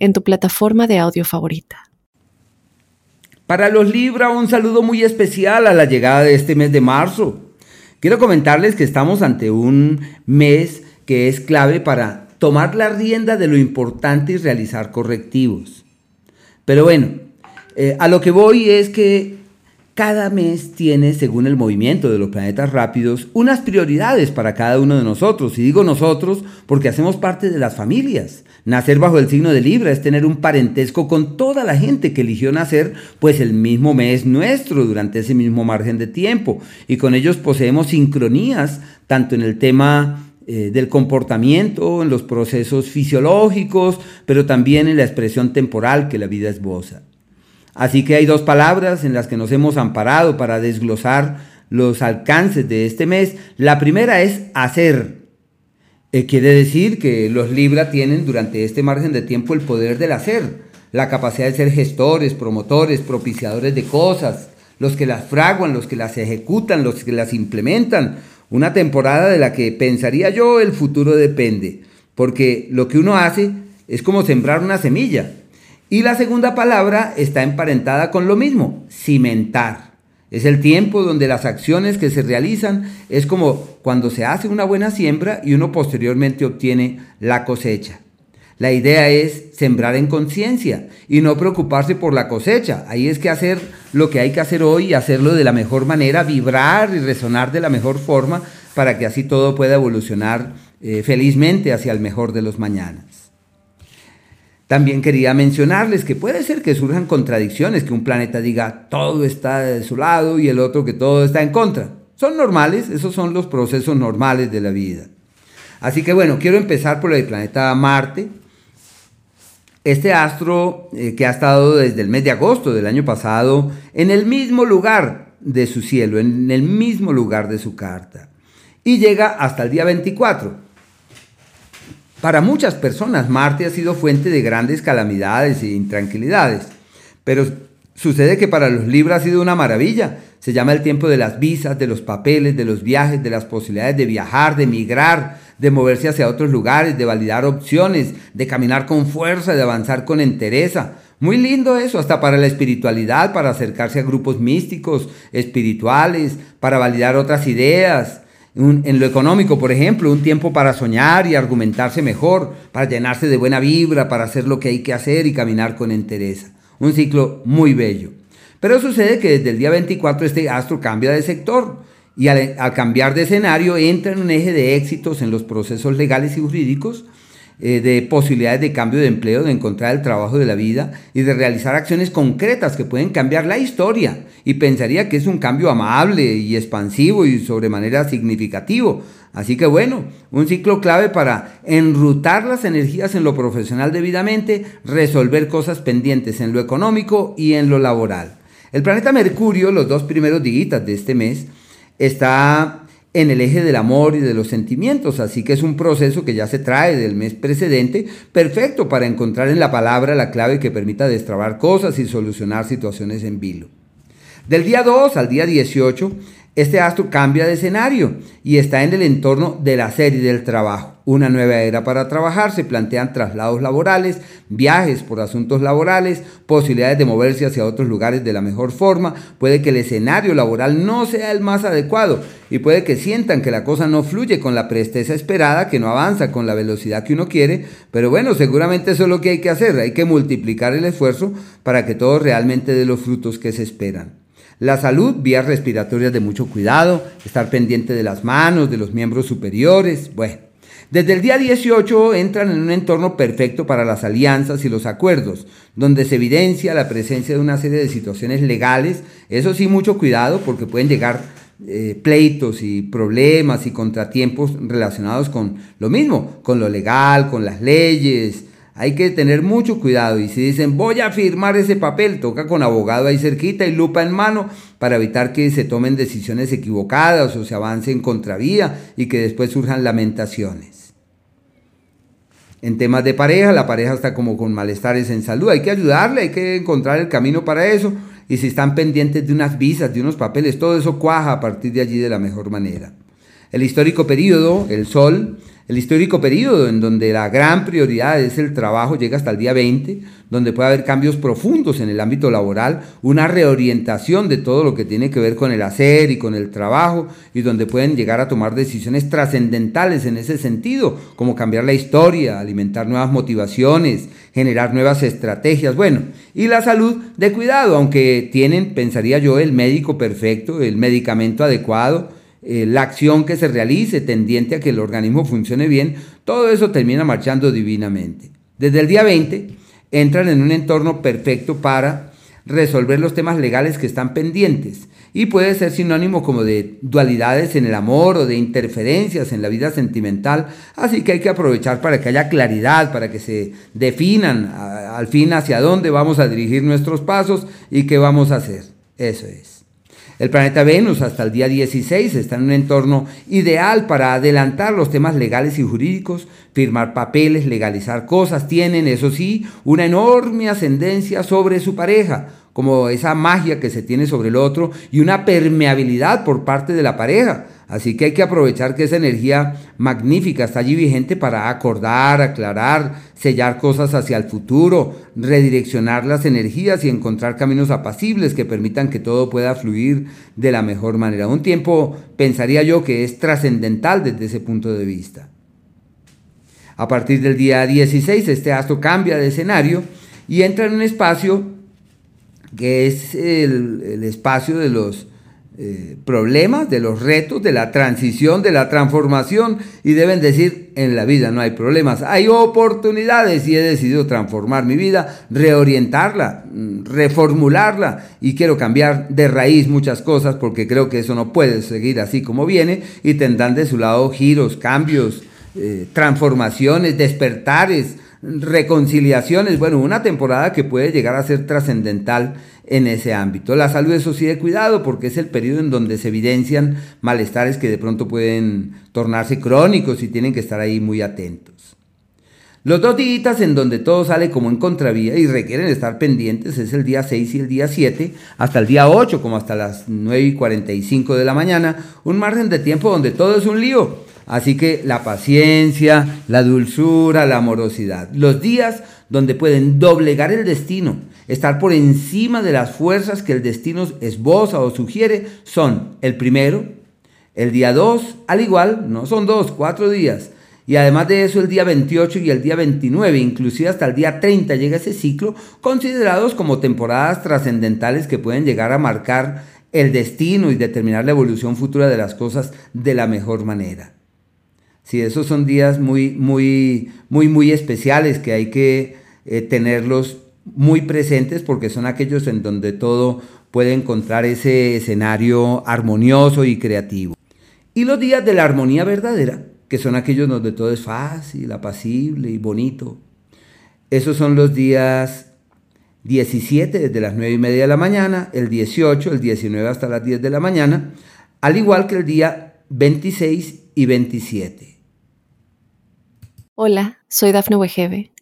en tu plataforma de audio favorita. Para los Libra, un saludo muy especial a la llegada de este mes de marzo. Quiero comentarles que estamos ante un mes que es clave para tomar la rienda de lo importante y realizar correctivos. Pero bueno, eh, a lo que voy es que cada mes tiene, según el movimiento de los planetas rápidos, unas prioridades para cada uno de nosotros. Y digo nosotros porque hacemos parte de las familias. Nacer bajo el signo de Libra es tener un parentesco con toda la gente que eligió nacer, pues el mismo mes nuestro, durante ese mismo margen de tiempo. Y con ellos poseemos sincronías, tanto en el tema eh, del comportamiento, en los procesos fisiológicos, pero también en la expresión temporal que la vida esboza. Así que hay dos palabras en las que nos hemos amparado para desglosar los alcances de este mes. La primera es hacer. Eh, quiere decir que los Libra tienen durante este margen de tiempo el poder del hacer, la capacidad de ser gestores, promotores, propiciadores de cosas, los que las fraguan, los que las ejecutan, los que las implementan. Una temporada de la que pensaría yo el futuro depende, porque lo que uno hace es como sembrar una semilla. Y la segunda palabra está emparentada con lo mismo, cimentar. Es el tiempo donde las acciones que se realizan es como cuando se hace una buena siembra y uno posteriormente obtiene la cosecha. La idea es sembrar en conciencia y no preocuparse por la cosecha. Ahí es que hacer lo que hay que hacer hoy y hacerlo de la mejor manera, vibrar y resonar de la mejor forma para que así todo pueda evolucionar eh, felizmente hacia el mejor de los mañanas. También quería mencionarles que puede ser que surjan contradicciones, que un planeta diga todo está de su lado y el otro que todo está en contra. Son normales, esos son los procesos normales de la vida. Así que bueno, quiero empezar por el planeta Marte. Este astro eh, que ha estado desde el mes de agosto del año pasado en el mismo lugar de su cielo, en el mismo lugar de su carta. Y llega hasta el día 24. Para muchas personas Marte ha sido fuente de grandes calamidades e intranquilidades, pero sucede que para los Libra ha sido una maravilla. Se llama el tiempo de las visas, de los papeles, de los viajes, de las posibilidades de viajar, de migrar, de moverse hacia otros lugares, de validar opciones, de caminar con fuerza, de avanzar con entereza. Muy lindo eso, hasta para la espiritualidad, para acercarse a grupos místicos, espirituales, para validar otras ideas, en lo económico, por ejemplo, un tiempo para soñar y argumentarse mejor, para llenarse de buena vibra, para hacer lo que hay que hacer y caminar con entereza. Un ciclo muy bello. Pero sucede que desde el día 24 este astro cambia de sector y al, al cambiar de escenario entra en un eje de éxitos en los procesos legales y jurídicos eh, de posibilidades de cambio de empleo, de encontrar el trabajo de la vida y de realizar acciones concretas que pueden cambiar la historia. Y pensaría que es un cambio amable y expansivo y sobremanera significativo. Así que bueno, un ciclo clave para enrutar las energías en lo profesional debidamente, resolver cosas pendientes en lo económico y en lo laboral. El planeta Mercurio, los dos primeros días de este mes, está en el eje del amor y de los sentimientos, así que es un proceso que ya se trae del mes precedente, perfecto para encontrar en la palabra la clave que permita destrabar cosas y solucionar situaciones en vilo. Del día 2 al día 18 este astro cambia de escenario y está en el entorno de la serie del trabajo. Una nueva era para trabajar, se plantean traslados laborales, viajes por asuntos laborales, posibilidades de moverse hacia otros lugares de la mejor forma. Puede que el escenario laboral no sea el más adecuado y puede que sientan que la cosa no fluye con la presteza esperada, que no avanza con la velocidad que uno quiere, pero bueno, seguramente eso es lo que hay que hacer, hay que multiplicar el esfuerzo para que todo realmente dé los frutos que se esperan. La salud, vías respiratorias de mucho cuidado, estar pendiente de las manos, de los miembros superiores, bueno. Desde el día 18 entran en un entorno perfecto para las alianzas y los acuerdos, donde se evidencia la presencia de una serie de situaciones legales. Eso sí, mucho cuidado porque pueden llegar eh, pleitos y problemas y contratiempos relacionados con lo mismo, con lo legal, con las leyes, hay que tener mucho cuidado y si dicen voy a firmar ese papel, toca con abogado ahí cerquita y lupa en mano para evitar que se tomen decisiones equivocadas o se avance en contravía y que después surjan lamentaciones. En temas de pareja, la pareja está como con malestares en salud, hay que ayudarle, hay que encontrar el camino para eso y si están pendientes de unas visas, de unos papeles, todo eso cuaja a partir de allí de la mejor manera. El histórico periodo, el sol, el histórico periodo en donde la gran prioridad es el trabajo llega hasta el día 20, donde puede haber cambios profundos en el ámbito laboral, una reorientación de todo lo que tiene que ver con el hacer y con el trabajo, y donde pueden llegar a tomar decisiones trascendentales en ese sentido, como cambiar la historia, alimentar nuevas motivaciones, generar nuevas estrategias, bueno, y la salud de cuidado, aunque tienen, pensaría yo, el médico perfecto, el medicamento adecuado, eh, la acción que se realice tendiente a que el organismo funcione bien, todo eso termina marchando divinamente. Desde el día 20 entran en un entorno perfecto para resolver los temas legales que están pendientes y puede ser sinónimo como de dualidades en el amor o de interferencias en la vida sentimental, así que hay que aprovechar para que haya claridad, para que se definan al fin hacia dónde vamos a dirigir nuestros pasos y qué vamos a hacer. Eso es. El planeta Venus hasta el día 16 está en un entorno ideal para adelantar los temas legales y jurídicos, firmar papeles, legalizar cosas. Tienen, eso sí, una enorme ascendencia sobre su pareja, como esa magia que se tiene sobre el otro y una permeabilidad por parte de la pareja Así que hay que aprovechar que esa energía magnífica está allí vigente para acordar, aclarar, sellar cosas hacia el futuro, redireccionar las energías y encontrar caminos apacibles que permitan que todo pueda fluir de la mejor manera. Un tiempo pensaría yo que es trascendental desde ese punto de vista. A partir del día 16 este astro cambia de escenario y entra en un espacio que es el, el espacio de los eh, problemas, de los retos, de la transición, de la transformación y deben decir, en la vida no hay problemas, hay oportunidades y he decidido transformar mi vida, reorientarla, mm, reformularla y quiero cambiar de raíz muchas cosas porque creo que eso no puede seguir así como viene y tendrán de su lado giros, cambios, eh, transformaciones, despertares, reconciliaciones, bueno, una temporada que puede llegar a ser trascendental en ese ámbito. La salud, eso sí, de cuidado, porque es el periodo en donde se evidencian malestares que de pronto pueden tornarse crónicos y tienen que estar ahí muy atentos. Los dos días en donde todo sale como en contravía y requieren estar pendientes es el día 6 y el día 7, hasta el día 8, como hasta las 9 y 45 de la mañana, un margen de tiempo donde todo es un lío Así que la paciencia, la dulzura, la amorosidad. Los días donde pueden doblegar el destino, estar por encima de las fuerzas que el destino esboza o sugiere, son el primero, el día 2, al igual, no son dos, cuatro días. Y además de eso, el día 28 y el día 29, inclusive hasta el día 30 llega ese ciclo, considerados como temporadas trascendentales que pueden llegar a marcar el destino y determinar la evolución futura de las cosas de la mejor manera. Sí, esos son días muy, muy, muy, muy especiales que hay que eh, tenerlos muy presentes porque son aquellos en donde todo puede encontrar ese escenario armonioso y creativo. Y los días de la armonía verdadera, que son aquellos donde todo es fácil, apacible y bonito. Esos son los días 17 desde las 9 y media de la mañana, el 18, el 19 hasta las 10 de la mañana, al igual que el día 26 y 27. Hola, soy Dafne Wegebe